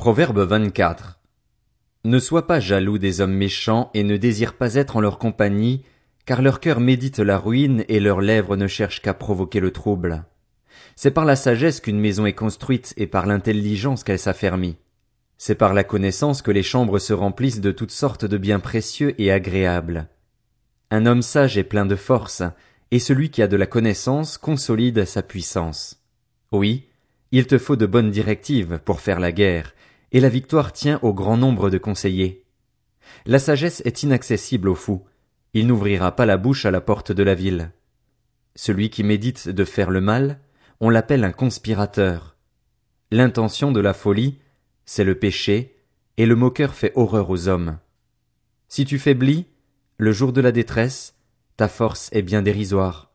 Proverbe 24. Ne sois pas jaloux des hommes méchants et ne désire pas être en leur compagnie, car leur cœur médite la ruine et leurs lèvres ne cherchent qu'à provoquer le trouble. C'est par la sagesse qu'une maison est construite et par l'intelligence qu'elle s'affermit. C'est par la connaissance que les chambres se remplissent de toutes sortes de biens précieux et agréables. Un homme sage est plein de force, et celui qui a de la connaissance consolide sa puissance. Oui, il te faut de bonnes directives pour faire la guerre, et la victoire tient au grand nombre de conseillers. La sagesse est inaccessible aux fous, il n'ouvrira pas la bouche à la porte de la ville. Celui qui médite de faire le mal, on l'appelle un conspirateur. L'intention de la folie, c'est le péché, et le moqueur fait horreur aux hommes. Si tu faiblis, le jour de la détresse, ta force est bien dérisoire.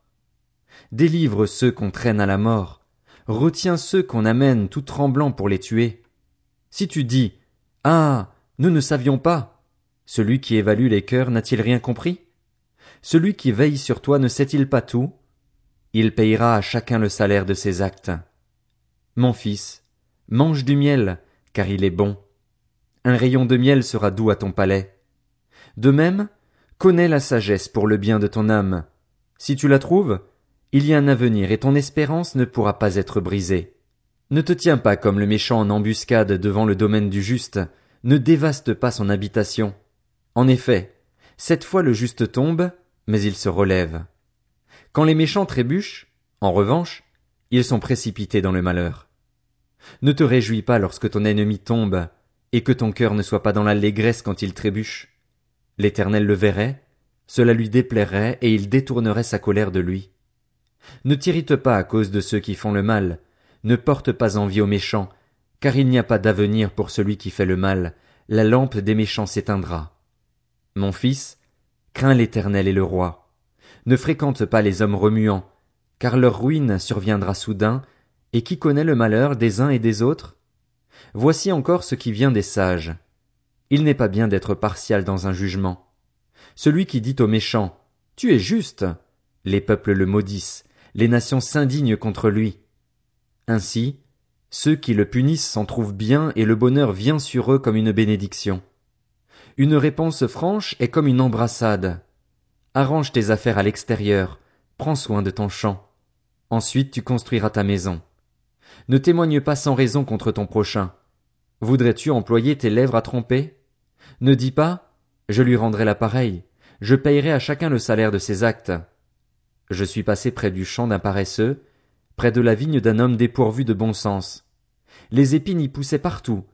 Délivre ceux qu'on traîne à la mort, retiens ceux qu'on amène tout tremblants pour les tuer. Si tu dis Ah. Nous ne savions pas. Celui qui évalue les cœurs n'a-t-il rien compris? Celui qui veille sur toi ne sait-il pas tout? Il payera à chacun le salaire de ses actes. Mon fils, mange du miel, car il est bon. Un rayon de miel sera doux à ton palais. De même, connais la sagesse pour le bien de ton âme. Si tu la trouves, il y a un avenir et ton espérance ne pourra pas être brisée. Ne te tiens pas comme le méchant en embuscade devant le domaine du juste, ne dévaste pas son habitation. En effet, cette fois le juste tombe, mais il se relève. Quand les méchants trébuchent, en revanche, ils sont précipités dans le malheur. Ne te réjouis pas lorsque ton ennemi tombe, et que ton cœur ne soit pas dans l'allégresse quand il trébuche. L'Éternel le verrait, cela lui déplairait, et il détournerait sa colère de lui. Ne t'irrite pas à cause de ceux qui font le mal, ne porte pas envie aux méchants, car il n'y a pas d'avenir pour celui qui fait le mal, la lampe des méchants s'éteindra. Mon fils, crains l'Éternel et le roi. Ne fréquente pas les hommes remuants, car leur ruine surviendra soudain, et qui connaît le malheur des uns et des autres? Voici encore ce qui vient des sages. Il n'est pas bien d'être partial dans un jugement. Celui qui dit aux méchants, Tu es juste, les peuples le maudissent, les nations s'indignent contre lui. Ainsi, ceux qui le punissent s'en trouvent bien et le bonheur vient sur eux comme une bénédiction. Une réponse franche est comme une embrassade. Arrange tes affaires à l'extérieur, prends soin de ton champ. Ensuite tu construiras ta maison. Ne témoigne pas sans raison contre ton prochain. Voudrais-tu employer tes lèvres à tromper? Ne dis pas, je lui rendrai l'appareil, je payerai à chacun le salaire de ses actes. Je suis passé près du champ d'un paresseux, près de la vigne d'un homme dépourvu de bon sens. Les épines y poussaient partout,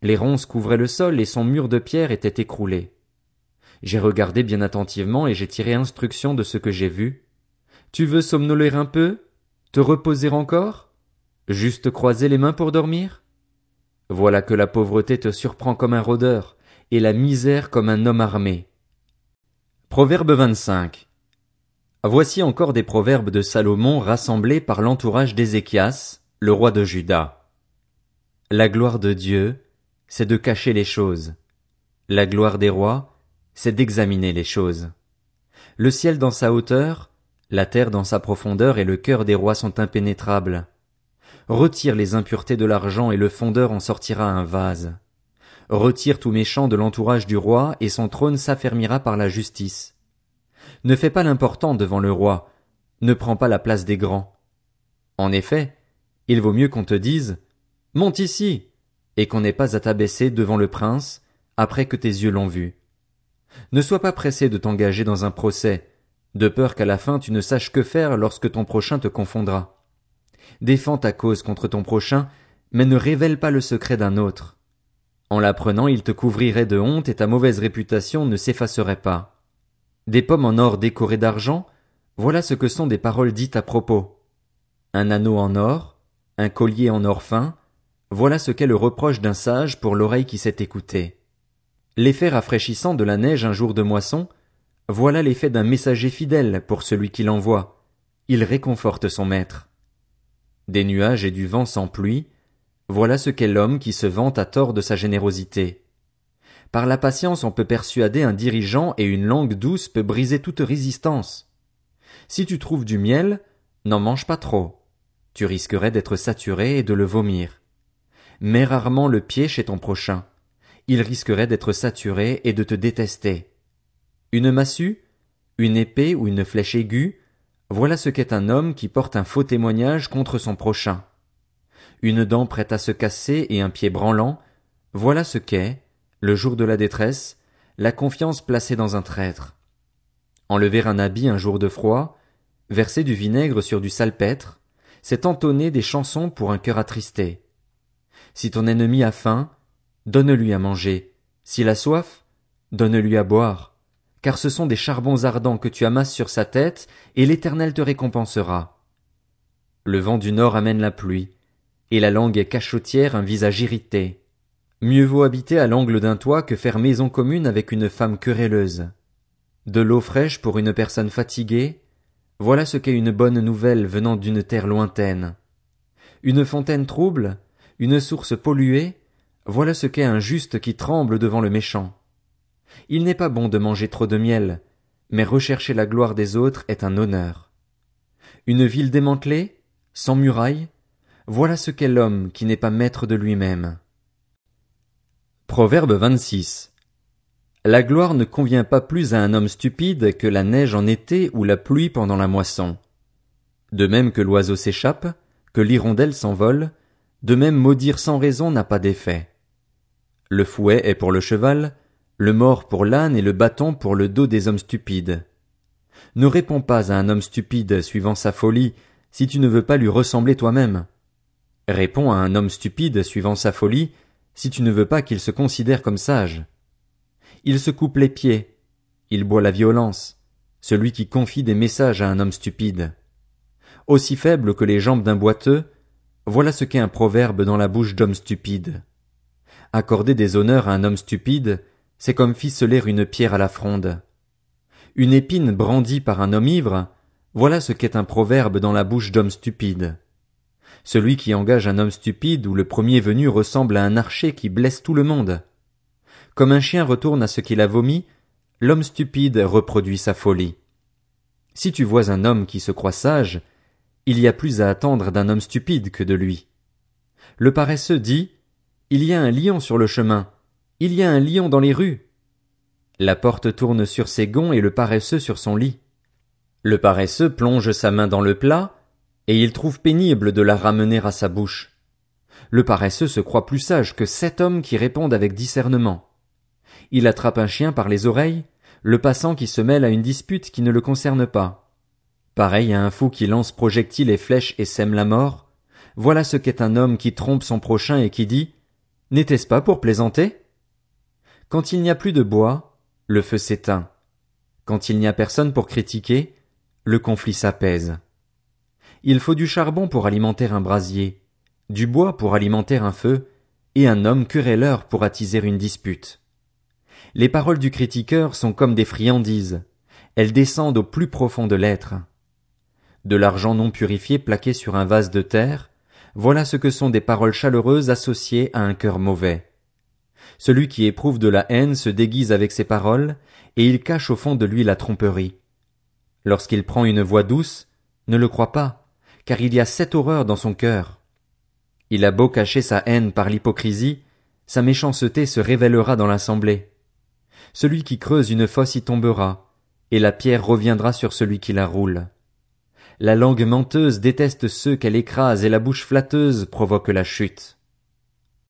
les ronces couvraient le sol et son mur de pierre était écroulé. J'ai regardé bien attentivement et j'ai tiré instruction de ce que j'ai vu. Tu veux somnoler un peu? Te reposer encore? Juste croiser les mains pour dormir? Voilà que la pauvreté te surprend comme un rôdeur, et la misère comme un homme armé. Proverbe 25. Voici encore des proverbes de Salomon rassemblés par l'entourage d'Ézéchias, le roi de Juda. La gloire de Dieu, c'est de cacher les choses. La gloire des rois, c'est d'examiner les choses. Le ciel dans sa hauteur, la terre dans sa profondeur et le cœur des rois sont impénétrables. Retire les impuretés de l'argent et le fondeur en sortira un vase. Retire tout méchant de l'entourage du roi et son trône s'affermira par la justice. Ne fais pas l'important devant le roi, ne prends pas la place des grands. En effet, il vaut mieux qu'on te dise Monte ici et qu'on n'ait pas à t'abaisser devant le prince après que tes yeux l'ont vu. Ne sois pas pressé de t'engager dans un procès, de peur qu'à la fin tu ne saches que faire lorsque ton prochain te confondra. Défends ta cause contre ton prochain, mais ne révèle pas le secret d'un autre. En l'apprenant, il te couvrirait de honte et ta mauvaise réputation ne s'effacerait pas. Des pommes en or décorées d'argent, voilà ce que sont des paroles dites à propos. Un anneau en or, un collier en or fin, voilà ce qu'est le reproche d'un sage pour l'oreille qui s'est écoutée. L'effet rafraîchissant de la neige un jour de moisson, voilà l'effet d'un messager fidèle pour celui qui l'envoie. Il réconforte son maître. Des nuages et du vent sans pluie, voilà ce qu'est l'homme qui se vante à tort de sa générosité. Par la patience on peut persuader un dirigeant et une langue douce peut briser toute résistance. Si tu trouves du miel, n'en mange pas trop. Tu risquerais d'être saturé et de le vomir. mets rarement le pied chez ton prochain. Il risquerait d'être saturé et de te détester. Une massue, une épée ou une flèche aiguë, voilà ce qu'est un homme qui porte un faux témoignage contre son prochain. Une dent prête à se casser et un pied branlant, voilà ce qu'est, le jour de la détresse, la confiance placée dans un traître. Enlever un habit un jour de froid, verser du vinaigre sur du salpêtre, c'est entonner des chansons pour un cœur attristé. Si ton ennemi a faim, donne-lui à manger. S'il a soif, donne-lui à boire. Car ce sont des charbons ardents que tu amasses sur sa tête, et l'Éternel te récompensera. Le vent du nord amène la pluie, et la langue est cachotière un visage irrité. Mieux vaut habiter à l'angle d'un toit que faire maison commune avec une femme querelleuse. De l'eau fraîche pour une personne fatiguée, voilà ce qu'est une bonne nouvelle venant d'une terre lointaine. Une fontaine trouble, une source polluée, voilà ce qu'est un juste qui tremble devant le méchant. Il n'est pas bon de manger trop de miel, mais rechercher la gloire des autres est un honneur. Une ville démantelée, sans murailles, voilà ce qu'est l'homme qui n'est pas maître de lui-même. Proverbe 26. La gloire ne convient pas plus à un homme stupide que la neige en été ou la pluie pendant la moisson. De même que l'oiseau s'échappe, que l'hirondelle s'envole, de même maudire sans raison n'a pas d'effet. Le fouet est pour le cheval, le mort pour l'âne et le bâton pour le dos des hommes stupides. Ne réponds pas à un homme stupide suivant sa folie si tu ne veux pas lui ressembler toi-même. Réponds à un homme stupide suivant sa folie, si tu ne veux pas qu'il se considère comme sage. Il se coupe les pieds, il boit la violence, celui qui confie des messages à un homme stupide. Aussi faible que les jambes d'un boiteux, voilà ce qu'est un proverbe dans la bouche d'homme stupide. Accorder des honneurs à un homme stupide, c'est comme ficeler une pierre à la fronde. Une épine brandie par un homme ivre, voilà ce qu'est un proverbe dans la bouche d'homme stupide. Celui qui engage un homme stupide ou le premier venu ressemble à un archer qui blesse tout le monde. Comme un chien retourne à ce qu'il a vomi, l'homme stupide reproduit sa folie. Si tu vois un homme qui se croit sage, il y a plus à attendre d'un homme stupide que de lui. Le paresseux dit, il y a un lion sur le chemin, il y a un lion dans les rues. La porte tourne sur ses gonds et le paresseux sur son lit. Le paresseux plonge sa main dans le plat, et il trouve pénible de la ramener à sa bouche. Le paresseux se croit plus sage que sept hommes qui répondent avec discernement. Il attrape un chien par les oreilles, le passant qui se mêle à une dispute qui ne le concerne pas. Pareil à un fou qui lance projectiles et flèches et sème la mort, voilà ce qu'est un homme qui trompe son prochain et qui dit N'était-ce pas pour plaisanter? Quand il n'y a plus de bois, le feu s'éteint. Quand il n'y a personne pour critiquer, le conflit s'apaise. Il faut du charbon pour alimenter un brasier, du bois pour alimenter un feu, et un homme querelleur pour attiser une dispute. Les paroles du critiqueur sont comme des friandises, elles descendent au plus profond de l'être. De l'argent non purifié plaqué sur un vase de terre, voilà ce que sont des paroles chaleureuses associées à un cœur mauvais. Celui qui éprouve de la haine se déguise avec ses paroles, et il cache au fond de lui la tromperie. Lorsqu'il prend une voix douce, ne le crois pas, car il y a cette horreur dans son cœur. Il a beau cacher sa haine par l'hypocrisie, sa méchanceté se révélera dans l'assemblée. Celui qui creuse une fosse y tombera, et la pierre reviendra sur celui qui la roule. La langue menteuse déteste ceux qu'elle écrase et la bouche flatteuse provoque la chute.